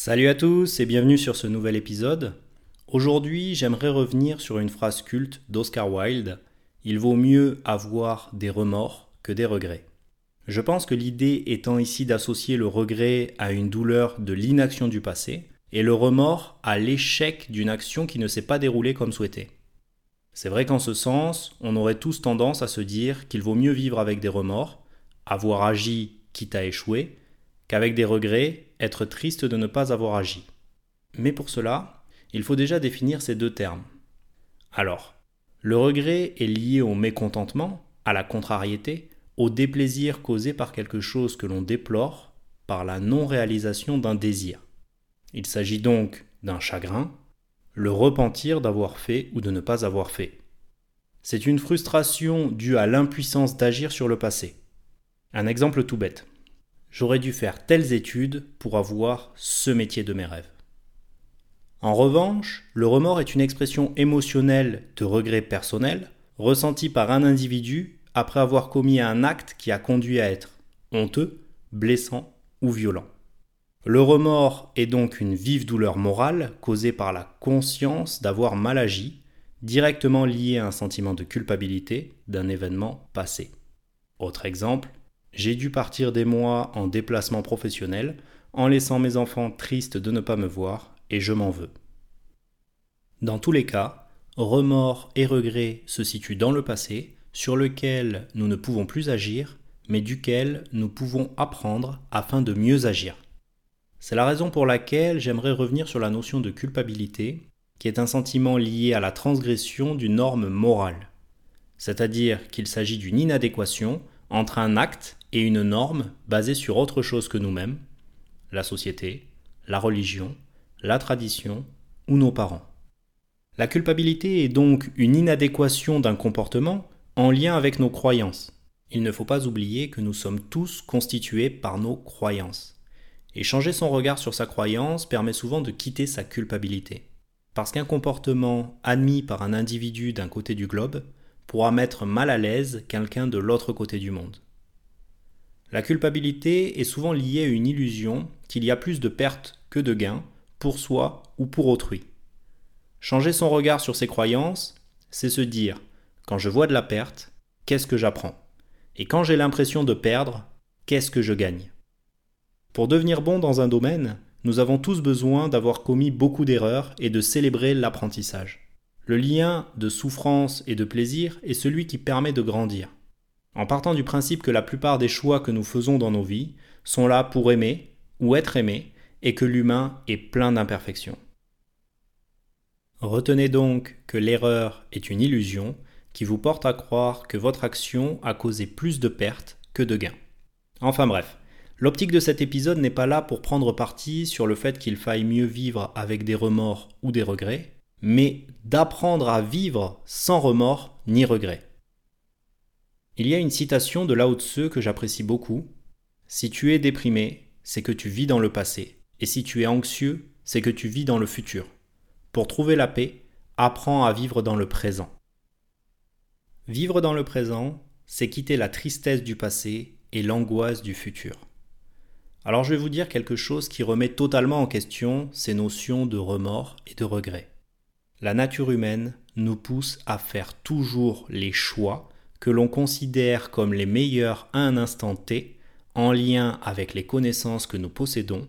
Salut à tous et bienvenue sur ce nouvel épisode. Aujourd'hui, j'aimerais revenir sur une phrase culte d'Oscar Wilde Il vaut mieux avoir des remords que des regrets. Je pense que l'idée étant ici d'associer le regret à une douleur de l'inaction du passé et le remords à l'échec d'une action qui ne s'est pas déroulée comme souhaité. C'est vrai qu'en ce sens, on aurait tous tendance à se dire qu'il vaut mieux vivre avec des remords, avoir agi quitte à échouer, qu'avec des regrets, être triste de ne pas avoir agi. Mais pour cela, il faut déjà définir ces deux termes. Alors, le regret est lié au mécontentement, à la contrariété, au déplaisir causé par quelque chose que l'on déplore, par la non-réalisation d'un désir. Il s'agit donc d'un chagrin, le repentir d'avoir fait ou de ne pas avoir fait. C'est une frustration due à l'impuissance d'agir sur le passé. Un exemple tout bête. J'aurais dû faire telles études pour avoir ce métier de mes rêves. En revanche, le remords est une expression émotionnelle de regret personnel ressenti par un individu après avoir commis un acte qui a conduit à être honteux, blessant ou violent. Le remords est donc une vive douleur morale causée par la conscience d'avoir mal agi, directement liée à un sentiment de culpabilité d'un événement passé. Autre exemple, j'ai dû partir des mois en déplacement professionnel en laissant mes enfants tristes de ne pas me voir et je m'en veux. Dans tous les cas, remords et regrets se situent dans le passé sur lequel nous ne pouvons plus agir mais duquel nous pouvons apprendre afin de mieux agir. C'est la raison pour laquelle j'aimerais revenir sur la notion de culpabilité, qui est un sentiment lié à la transgression d'une norme morale, c'est-à-dire qu'il s'agit d'une inadéquation entre un acte et une norme basée sur autre chose que nous-mêmes, la société, la religion, la tradition ou nos parents. La culpabilité est donc une inadéquation d'un comportement en lien avec nos croyances. Il ne faut pas oublier que nous sommes tous constitués par nos croyances. Et changer son regard sur sa croyance permet souvent de quitter sa culpabilité. Parce qu'un comportement admis par un individu d'un côté du globe pourra mettre mal à l'aise quelqu'un de l'autre côté du monde. La culpabilité est souvent liée à une illusion qu'il y a plus de pertes que de gains, pour soi ou pour autrui. Changer son regard sur ses croyances, c'est se dire, quand je vois de la perte, qu'est-ce que j'apprends? Et quand j'ai l'impression de perdre, qu'est-ce que je gagne? Pour devenir bon dans un domaine, nous avons tous besoin d'avoir commis beaucoup d'erreurs et de célébrer l'apprentissage. Le lien de souffrance et de plaisir est celui qui permet de grandir en partant du principe que la plupart des choix que nous faisons dans nos vies sont là pour aimer ou être aimé et que l'humain est plein d'imperfections. Retenez donc que l'erreur est une illusion qui vous porte à croire que votre action a causé plus de pertes que de gains. Enfin bref, l'optique de cet épisode n'est pas là pour prendre parti sur le fait qu'il faille mieux vivre avec des remords ou des regrets, mais d'apprendre à vivre sans remords ni regrets. Il y a une citation de Lao Tse que j'apprécie beaucoup. Si tu es déprimé, c'est que tu vis dans le passé. Et si tu es anxieux, c'est que tu vis dans le futur. Pour trouver la paix, apprends à vivre dans le présent. Vivre dans le présent, c'est quitter la tristesse du passé et l'angoisse du futur. Alors je vais vous dire quelque chose qui remet totalement en question ces notions de remords et de regret. La nature humaine nous pousse à faire toujours les choix que l'on considère comme les meilleurs à un instant T, en lien avec les connaissances que nous possédons,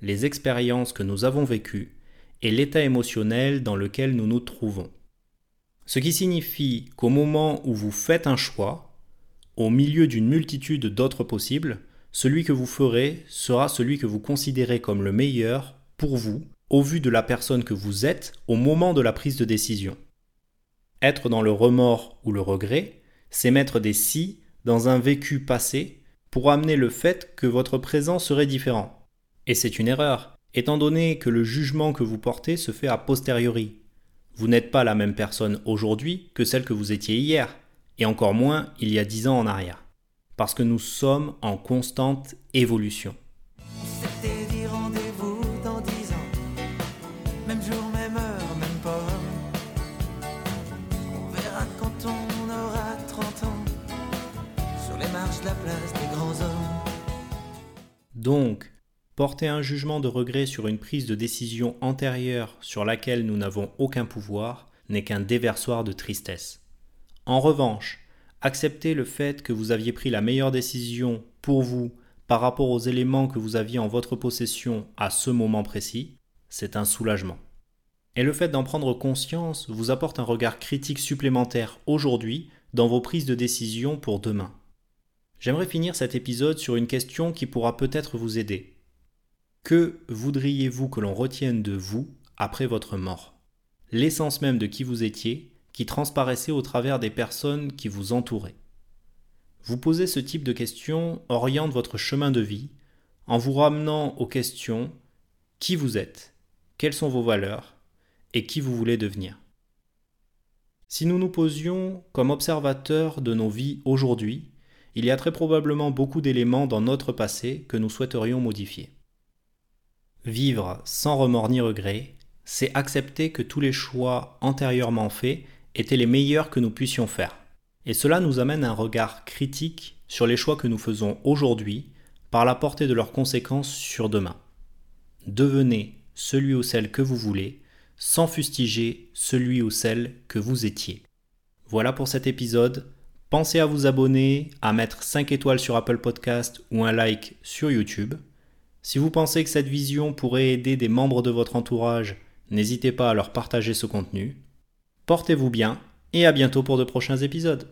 les expériences que nous avons vécues et l'état émotionnel dans lequel nous nous trouvons. Ce qui signifie qu'au moment où vous faites un choix, au milieu d'une multitude d'autres possibles, celui que vous ferez sera celui que vous considérez comme le meilleur pour vous, au vu de la personne que vous êtes au moment de la prise de décision. Être dans le remords ou le regret, c'est mettre des si dans un vécu passé pour amener le fait que votre présent serait différent. Et c'est une erreur, étant donné que le jugement que vous portez se fait a posteriori. Vous n'êtes pas la même personne aujourd'hui que celle que vous étiez hier, et encore moins il y a dix ans en arrière. Parce que nous sommes en constante évolution. Donc, Porter un jugement de regret sur une prise de décision antérieure sur laquelle nous n'avons aucun pouvoir n'est qu'un déversoir de tristesse. En revanche, accepter le fait que vous aviez pris la meilleure décision pour vous par rapport aux éléments que vous aviez en votre possession à ce moment précis, c'est un soulagement. Et le fait d'en prendre conscience vous apporte un regard critique supplémentaire aujourd'hui dans vos prises de décision pour demain. J'aimerais finir cet épisode sur une question qui pourra peut-être vous aider. Que voudriez-vous que l'on retienne de vous après votre mort? L'essence même de qui vous étiez, qui transparaissait au travers des personnes qui vous entouraient. Vous poser ce type de questions oriente votre chemin de vie en vous ramenant aux questions qui vous êtes, quelles sont vos valeurs et qui vous voulez devenir? Si nous nous posions comme observateurs de nos vies aujourd'hui, il y a très probablement beaucoup d'éléments dans notre passé que nous souhaiterions modifier. Vivre sans remords ni regrets, c'est accepter que tous les choix antérieurement faits étaient les meilleurs que nous puissions faire. Et cela nous amène un regard critique sur les choix que nous faisons aujourd'hui par la portée de leurs conséquences sur demain. Devenez celui ou celle que vous voulez, sans fustiger celui ou celle que vous étiez. Voilà pour cet épisode. Pensez à vous abonner, à mettre 5 étoiles sur Apple Podcast ou un like sur YouTube. Si vous pensez que cette vision pourrait aider des membres de votre entourage, n'hésitez pas à leur partager ce contenu. Portez-vous bien et à bientôt pour de prochains épisodes.